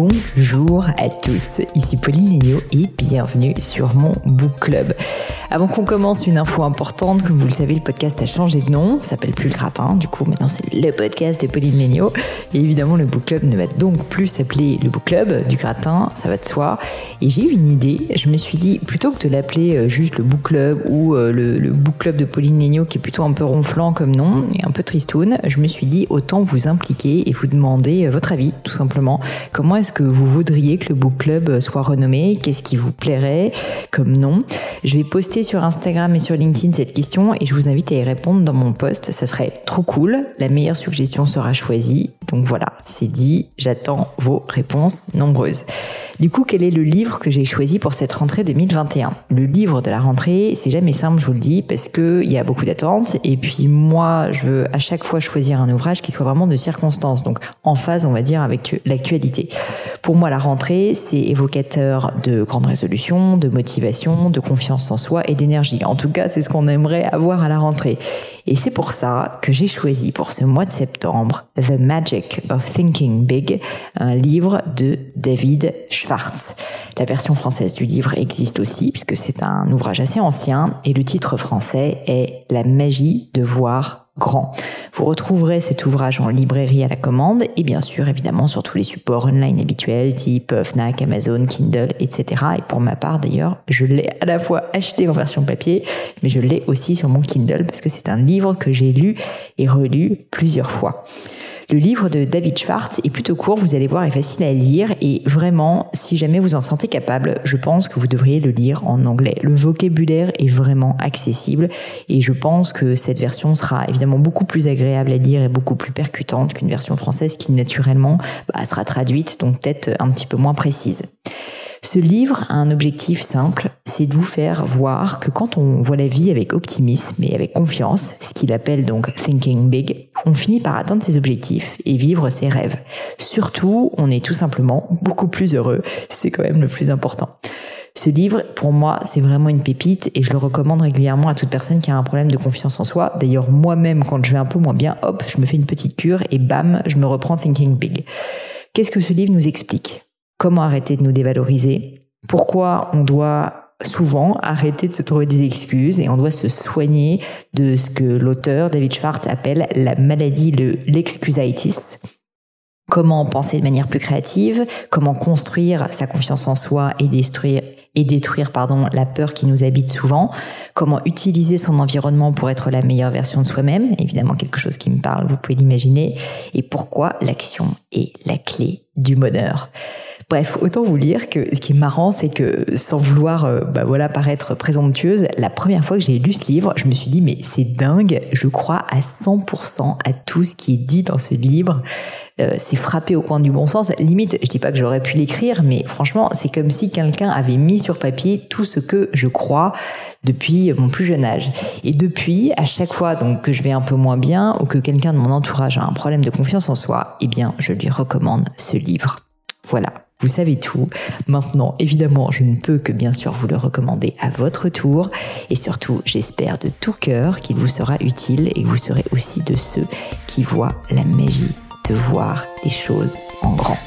Bonjour à tous, ici Pauline Léniaud et bienvenue sur mon book club. Avant qu'on commence, une info importante, comme vous le savez, le podcast a changé de nom, s'appelle plus le gratin, du coup maintenant c'est le podcast de Pauline Léniaud. Et évidemment, le book club ne va donc plus s'appeler le book club du gratin, ça va de soi. Et j'ai eu une idée, je me suis dit, plutôt que de l'appeler euh, juste le book club ou euh, le, book club de Pauline Léniaud, qui est plutôt un peu ronflant comme nom et un peu tristoun, je me suis dit, autant vous impliquer et vous demander euh, votre avis, tout simplement. Comment est-ce que vous voudriez que le book club soit renommé? Qu'est-ce qui vous plairait comme nom? Je vais poster sur Instagram et sur LinkedIn cette question et je vous invite à y répondre dans mon post. Ça serait trop cool. La meilleure suggestion sera choisie. Donc voilà, c'est dit. J'attends vos réponses nombreuses. Du coup, quel est le livre que j'ai choisi pour cette rentrée 2021 Le livre de la rentrée, c'est jamais simple, je vous le dis, parce que il y a beaucoup d'attentes. Et puis moi, je veux à chaque fois choisir un ouvrage qui soit vraiment de circonstance, donc en phase, on va dire, avec l'actualité. Pour moi, la rentrée, c'est évocateur de grandes résolutions, de motivation, de confiance en soi et d'énergie. En tout cas, c'est ce qu'on aimerait avoir à la rentrée. Et c'est pour ça que j'ai choisi pour ce mois de septembre The Magic of Thinking Big, un livre de David Schwartz. La version française du livre existe aussi puisque c'est un ouvrage assez ancien et le titre français est La magie de voir grand. Vous retrouverez cet ouvrage en librairie à la commande et bien sûr évidemment sur tous les supports online habituels type Fnac, Amazon, Kindle, etc. Et pour ma part d'ailleurs, je l'ai à la fois acheté en version papier, mais je l'ai aussi sur mon Kindle parce que c'est un livre que j'ai lu et relu plusieurs fois. Le livre de David Schwartz est plutôt court, vous allez voir, est facile à lire et vraiment, si jamais vous en sentez capable, je pense que vous devriez le lire en anglais. Le vocabulaire est vraiment accessible et je pense que cette version sera évidemment beaucoup plus agréable à lire et beaucoup plus percutante qu'une version française qui naturellement bah, sera traduite, donc peut-être un petit peu moins précise. Ce livre a un objectif simple, c'est de vous faire voir que quand on voit la vie avec optimisme et avec confiance, ce qu'il appelle donc thinking big, on finit par atteindre ses objectifs et vivre ses rêves. Surtout, on est tout simplement beaucoup plus heureux, c'est quand même le plus important. Ce livre, pour moi, c'est vraiment une pépite et je le recommande régulièrement à toute personne qui a un problème de confiance en soi. D'ailleurs, moi-même, quand je vais un peu moins bien, hop, je me fais une petite cure et bam, je me reprends Thinking Big. Qu'est-ce que ce livre nous explique? Comment arrêter de nous dévaloriser? Pourquoi on doit souvent arrêter de se trouver des excuses et on doit se soigner de ce que l'auteur David Schwartz appelle la maladie, le l'excusitis. Comment penser de manière plus créative, comment construire sa confiance en soi et détruire et détruire pardon la peur qui nous habite souvent, comment utiliser son environnement pour être la meilleure version de soi-même, évidemment quelque chose qui me parle, vous pouvez l'imaginer, et pourquoi l'action est la clé du bonheur. Bref, autant vous lire que ce qui est marrant, c'est que sans vouloir, euh, bah voilà, paraître présomptueuse, la première fois que j'ai lu ce livre, je me suis dit mais c'est dingue, je crois à 100% à tout ce qui est dit dans ce livre. Euh, c'est frappé au coin du bon sens. Limite, je dis pas que j'aurais pu l'écrire, mais franchement, c'est comme si quelqu'un avait mis sur papier tout ce que je crois depuis mon plus jeune âge. Et depuis, à chaque fois donc que je vais un peu moins bien ou que quelqu'un de mon entourage a un problème de confiance en soi, eh bien, je lui recommande ce livre. Voilà. Vous savez tout. Maintenant, évidemment, je ne peux que bien sûr vous le recommander à votre tour. Et surtout, j'espère de tout cœur qu'il vous sera utile et que vous serez aussi de ceux qui voient la magie de voir les choses en grand.